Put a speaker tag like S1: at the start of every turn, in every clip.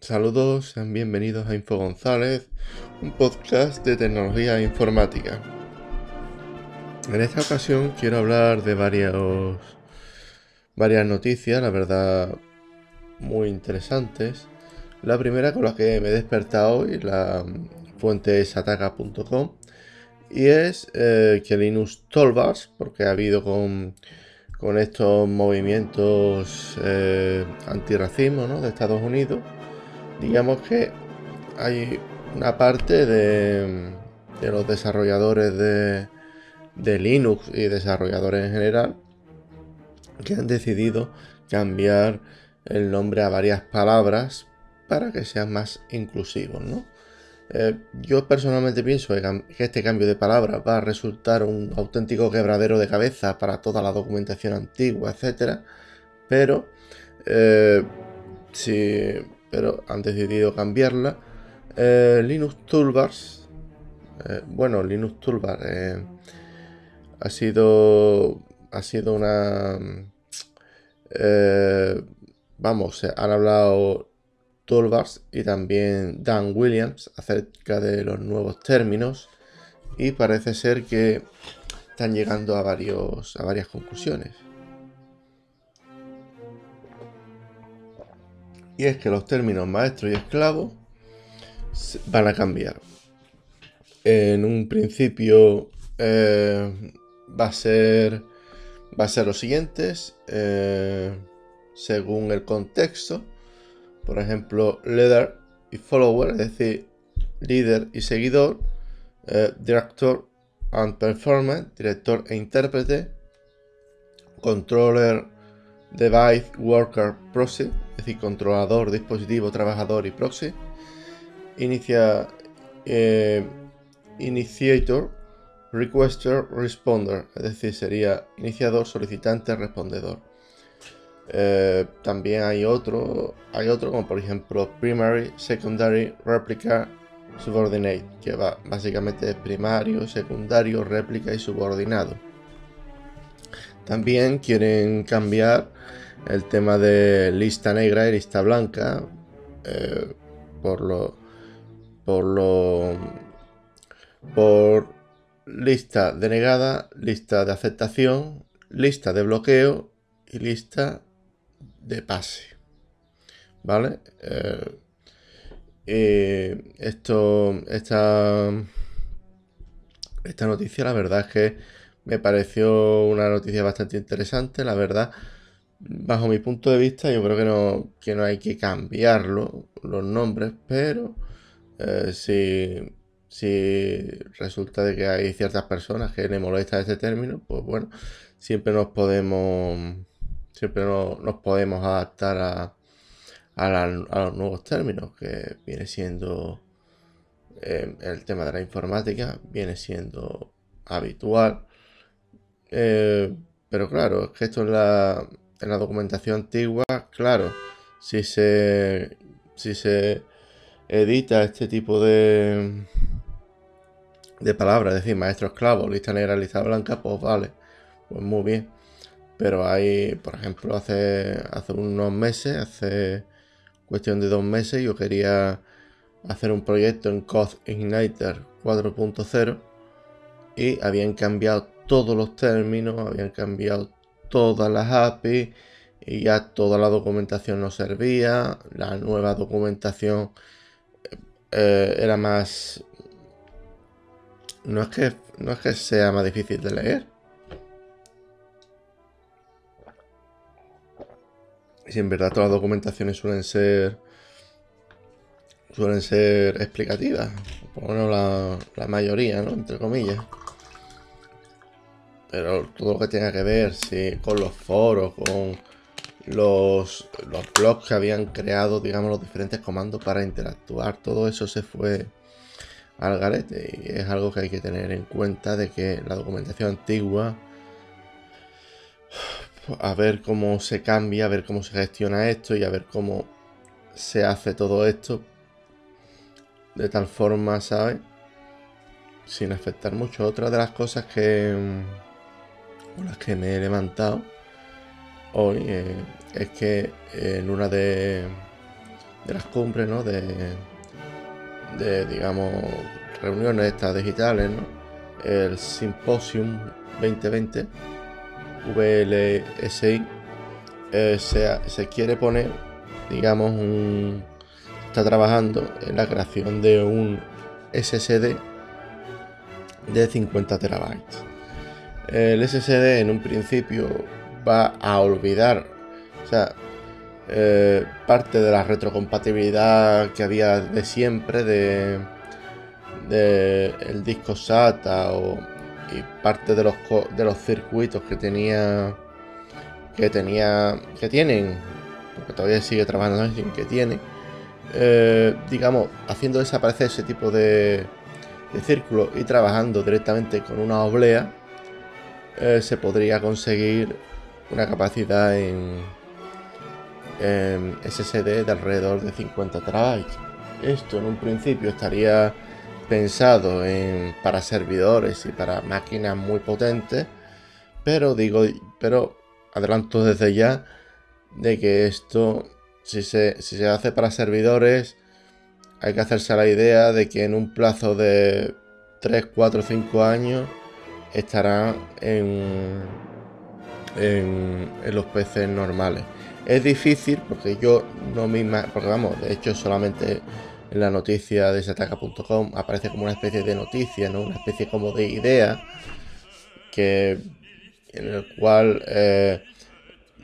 S1: Saludos, sean bienvenidos a Info González, un podcast de tecnología informática. En esta ocasión quiero hablar de varios, varias noticias, la verdad, muy interesantes. La primera con la que me he despertado hoy, la fuente es ataca.com, y es eh, que Linux Toolbars, porque ha habido con con estos movimientos eh, antirracismo de Estados Unidos, digamos que hay una parte de, los desarrolladores de, de, Linux y desarrolladores en general que han decidido cambiar el nombre a varias palabras para que sean más inclusivos, ¿no? Eh, yo personalmente pienso que este cambio de palabra va a resultar un auténtico quebradero de cabeza para toda la documentación antigua, etc. Pero, eh, pero han decidido cambiarla. Eh, Linux Toolbars, bueno, Linux Toolbar ha sido, ha sido una, vamos, han hablado Toolbars y también Dan Williams acerca de los nuevos términos y parece ser que están llegando a, varios, a varias conclusiones. Y es que los términos maestro y esclavo van a cambiar. En un principio eh, va a ser va a ser los siguientes eh, según el contexto por ejemplo, leader y follower, es decir, líder y seguidor, eh, director and performer, director e intérprete, controller, device, worker, proxy, es controlador, dispositivo, trabajador y proxy, inicia, eh, initiator, requester, responder, es decir, sería iniciador, solicitante, respondedor. Eh, también hay otro, hay otro como por ejemplo primary, secondary, replica, subordinate, que va básicamente es primario, secundario, réplica y subordinado. También quieren cambiar el tema de lista negra y lista blanca eh, por lo por lo por lista denegada, lista de aceptación, lista de bloqueo y lista de pase. ¿Vale? Eh, esto, esta, esta noticia, la verdad es que me pareció una noticia bastante interesante. La verdad, bajo mi punto de vista, yo creo que no, que no hay que cambiarlo, los nombres, pero eh, si, si resulta de que hay ciertas personas que le molesta este término, pues bueno, siempre nos podemos siempre nos podemos adaptar a, los nuevos términos, que viene siendo eh, el tema de la informática, viene siendo habitual. Eh, pero claro, es que esto en la, en la documentación antigua, claro, si se, si se edita este tipo de, de palabras, es decir, maestro esclavo, lista negra, lista blanca, pues vale, pues muy bien. Pero hay, por ejemplo, hace, hace unos meses, hace cuestión de dos meses, yo quería hacer un proyecto en Igniter 4.0 y habían cambiado todos los términos, habían cambiado todas las APIs y ya toda la documentación no servía, la nueva documentación eh, era más... No es, que, no es que sea más difícil de leer, si en verdad todas las documentaciones suelen ser suelen ser explicativas, por lo menos la, mayoría, ¿no? Entre comillas. Pero todo lo que tenga que ver con los foros, con los, los blogs que habían creado, digamos, los diferentes comandos para interactuar, todo eso se fue al garete y es algo que hay que tener en cuenta de que la documentación antigua a ver cómo se cambia, a ver cómo se gestiona esto y a ver cómo se hace todo esto de tal forma, ¿sabes? Sin afectar mucho. Otra de las cosas que las que me he levantado hoy eh, es que en una de, las cumbres, ¿no? De, de digamos, reuniones estas digitales, ¿no? El Symposium 2020, VLSI, eh, se, se quiere poner, digamos, un, está trabajando en la creación de un SSD de 50 terabytes. El SSD en un principio va a olvidar, o sea, eh, parte de la retrocompatibilidad que había de siempre de, el disco SATA o, y parte de los, de los circuitos que tenía que tenía que tienen porque todavía sigue trabajando en que tiene eh, digamos haciendo desaparecer ese tipo de, de círculo y trabajando directamente con una oblea eh, se podría conseguir una capacidad en, SSD de alrededor de 50 terabytes. Esto en un principio estaría pensado en, para servidores y para máquinas muy potentes, pero digo, pero adelanto desde ya de que esto, si se, si se hace para servidores, hay que hacerse la idea de que en un plazo de 3, 4, 5 años estará en, en, los PCs normales. Es difícil porque yo no me porque vamos, de hecho solamente en la noticia de sataka.com aparece como una especie de noticia, ¿no? Una especie como de idea que en el cual eh,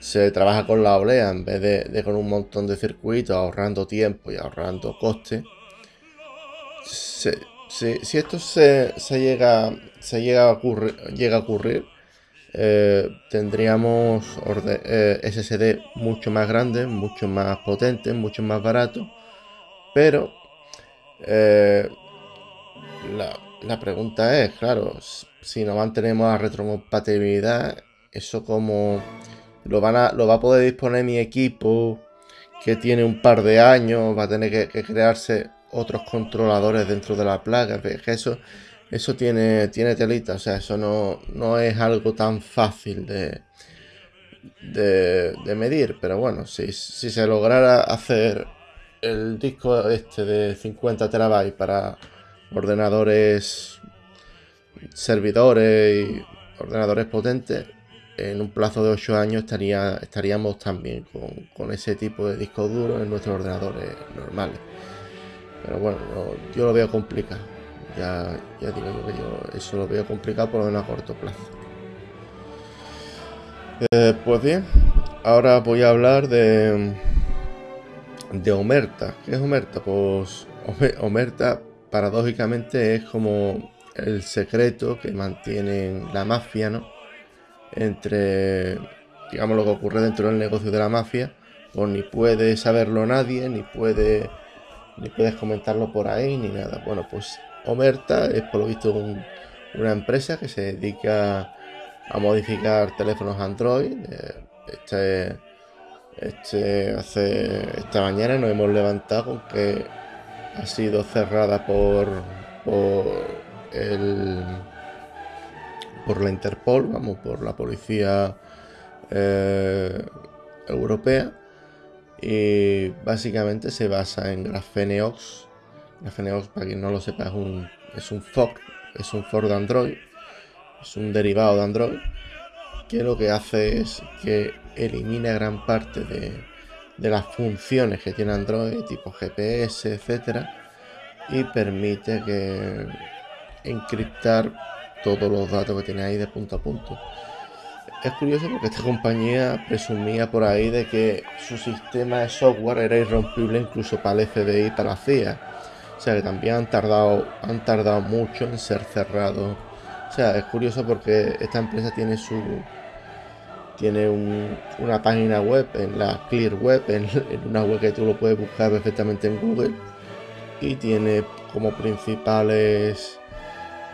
S1: se trabaja con la olea en vez de, con un montón de circuitos, ahorrando tiempo y ahorrando coste. Si esto se, llega, se llega a ocurrir, llega a ocurrir eh, tendríamos eh, SSD mucho más grande, mucho más potente, mucho más barato. Pero eh, la, pregunta es, claro, si no mantenemos la retrocompatibilidad, eso como lo, van a, lo va a poder disponer mi equipo que tiene un par de años, va a tener que, crearse otros controladores dentro de la placa. eso eso tiene, tiene telita, o sea, eso no, no es algo tan fácil de, de, medir, pero bueno, si, si, se lograra hacer el disco este de 50 terabytes para ordenadores, servidores y ordenadores potentes, en un plazo de 8 años estaría, estaríamos también con, con ese tipo de disco duro en nuestros ordenadores normales. Pero bueno, yo lo veo complicado. Ya, ya digo yo que yo eso lo veo complicado por lo menos a corto plazo. Eh, pues bien, ahora voy a hablar de, de Omerta. ¿Qué es Omerta? Pues Omerta paradójicamente es como el secreto que mantiene la mafia, ¿no? Entre, digamos, lo que ocurre dentro del negocio de la mafia, pues ni puede saberlo nadie, ni puede, ni puedes comentarlo por ahí, ni nada. Bueno, pues Omerta es por lo visto una empresa que se dedica a modificar teléfonos Android. Eh, este, este, hace esta mañana nos hemos levantado con que ha sido cerrada por, por el por la Interpol, vamos, por la policía eh, europea y básicamente se basa en Grafeneox FNOX, para quien no lo sepa, es un, es un fork, es un fork de Android, es un derivado de Android, que lo que hace es que elimina gran parte de, las funciones que tiene Android, tipo GPS, etcétera, y permite que encriptar todos los datos que tiene ahí de punto a punto. Es curioso porque esta compañía presumía por ahí de que su sistema de software era irrompible incluso para el FBI y para la CIA. O sea que también han tardado, han tardado mucho en ser cerrados. O sea, es curioso porque esta empresa tiene su tiene una página web en la Clear Web, en, una web que tú lo puedes buscar perfectamente en Google. Y tiene como principales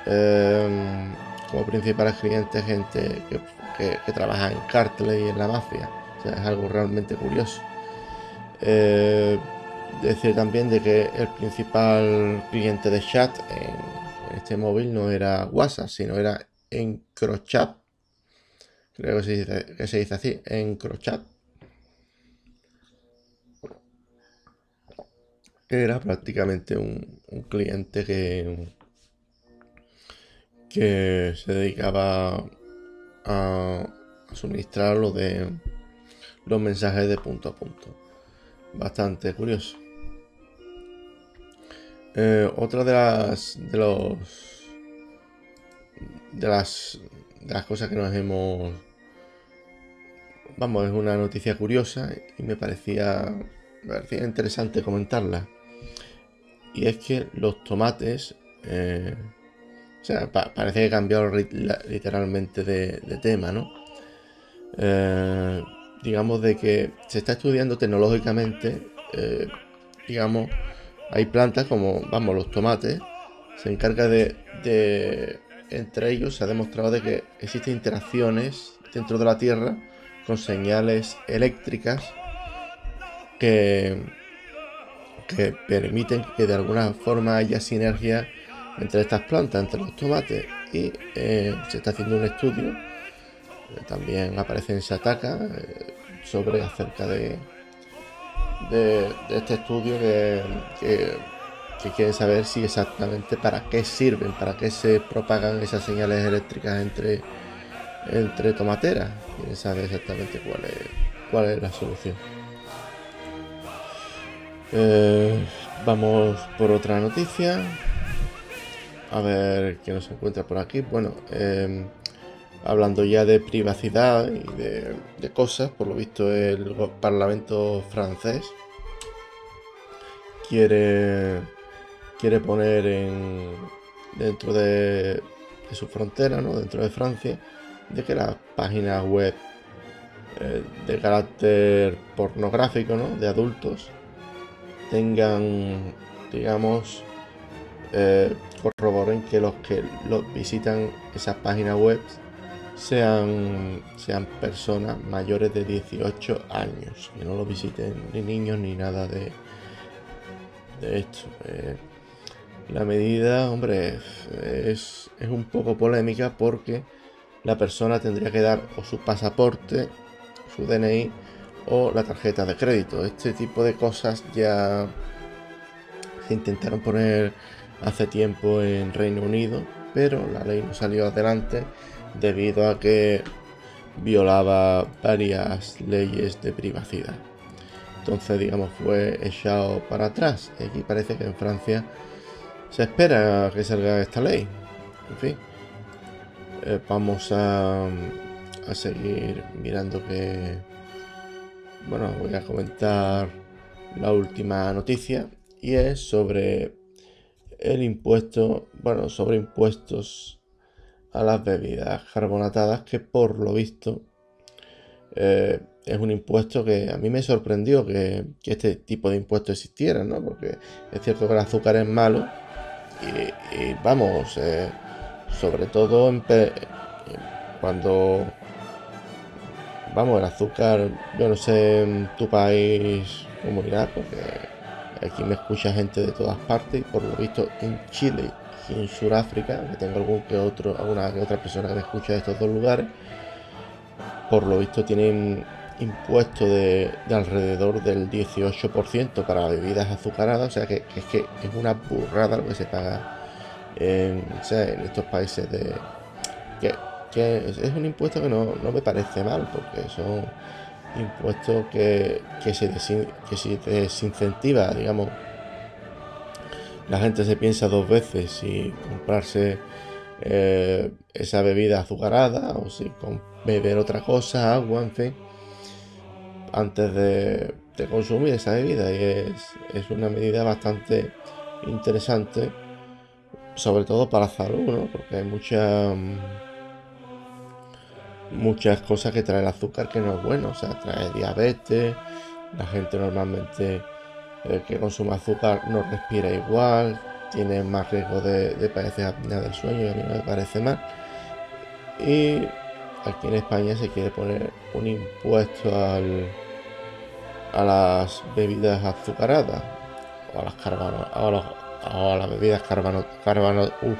S1: em, como principales clientes gente que, trabaja en cartel y en la mafia. O sea, es algo realmente curioso. Eh, decir también de que el principal cliente de chat en, este móvil no era WhatsApp, sino era EncroChat. Creo que se dice, que así, EncroChat. era prácticamente un, cliente que, que se dedicaba a, suministrar lo de los mensajes de punto a punto. Bastante curioso. Eh, otra de las de los de las de las cosas que nos hemos vamos es una noticia curiosa y me parecía me parecía interesante comentarla y es que los tomates, eh, o sea, parece que cambiado literalmente de, tema, ¿no? Eh, digamos de que se está estudiando tecnológicamente, eh, digamos, hay plantas como, vamos, los tomates, se encarga de, de, entre ellos se ha demostrado de que existen interacciones dentro de la Tierra con señales eléctricas que que permiten que de alguna forma haya sinergia entre estas plantas, entre los tomates. Y eh, se está haciendo un estudio, eh, también aparece en Sataka, eh, sobre acerca de, este estudio que, que, quieren saber si exactamente para qué sirven, para qué se propagan esas señales eléctricas entre, entre tomateras. Quieren saber exactamente cuál es, cuál es la solución. Vamos por otra noticia. A ver qué nos encuentra por aquí. Bueno, em, hablando ya de privacidad y de, cosas, por lo visto el Parlamento francés quiere, quiere poner en, dentro de, su frontera, ¿no? dentro de Francia, de que las páginas web eh, de carácter pornográfico, ¿no? de adultos, tengan, digamos, eh, corroboren que los que los visitan esas páginas web sean, sean personas mayores de 18 años, que no lo visiten ni niños ni nada de, de esto. Eh, la medida, hombre, es, es un poco polémica porque la persona tendría que dar o su pasaporte, su DNI, o la tarjeta de crédito. Este tipo de cosas ya se intentaron poner hace tiempo en Reino Unido, pero la ley no salió adelante debido a que violaba varias leyes de privacidad. Entonces, digamos, fue echado para atrás. Y aquí parece que en Francia se espera que salga esta ley. En fin, eh, vamos a, a seguir mirando que bueno, voy a comentar la última noticia y es sobre el impuesto, bueno, sobre impuestos a las bebidas carbonatadas que por lo visto eh, es un impuesto que a mí me sorprendió que, este tipo de impuesto existiera, ¿no? Porque es cierto que el azúcar es malo y, vamos, eh, sobre todo cuando vamos, el azúcar, yo no sé en tu país cómo irá, porque aquí me escucha gente de todas partes por lo visto en Chile y en Sudáfrica, que tengo algún que otro, alguna que otra persona que me escucha de estos dos lugares, por lo visto tienen impuesto de, alrededor del 18% para bebidas azucaradas, o sea que, es que es una burrada lo que se paga en, en estos países de que que es, un impuesto que no, me parece mal, porque son impuestos que, que, se, que desincentiva, digamos. La gente se piensa dos veces si comprarse eh, esa bebida azucarada o si beber otra cosa, agua, en fin, antes de, consumir esa bebida. Y es, es, una medida bastante interesante, sobre todo para salud, ¿no? porque hay mucha muchas cosas que trae el azúcar que no es bueno, o sea, trae diabetes, la gente normalmente eh, que consume azúcar no respira igual, tiene más riesgo de, de padecer apnea del sueño y a mí no me parece mal. Y aquí en España se quiere poner un impuesto al, a las bebidas azucaradas o a las, a, las bebidas carbano, uh,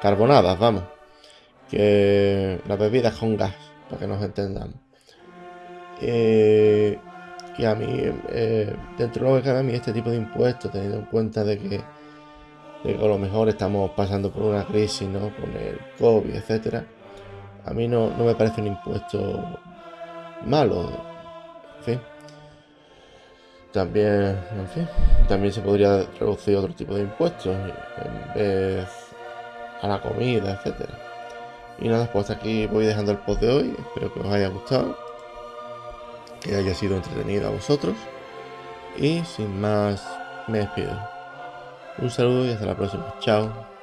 S1: carbonadas, vamos que las bebidas con gas, para que nos entendamos. Eh, Y a mí, eh, dentro de lo que cabe a mí, este tipo de impuestos, teniendo en cuenta de que, de a lo mejor estamos pasando por una crisis, ¿no? Con el COVID, etcétera, a mí no, no me parece un impuesto malo. En fin. También, en fin, también se podría reducir otro tipo de impuestos en vez a la comida, etcétera. Y nada, pues hasta aquí voy dejando el post de hoy. Espero que os haya gustado, que haya sido entretenido a vosotros. Y sin más, me despido. Un saludo y hasta la próxima. Chao.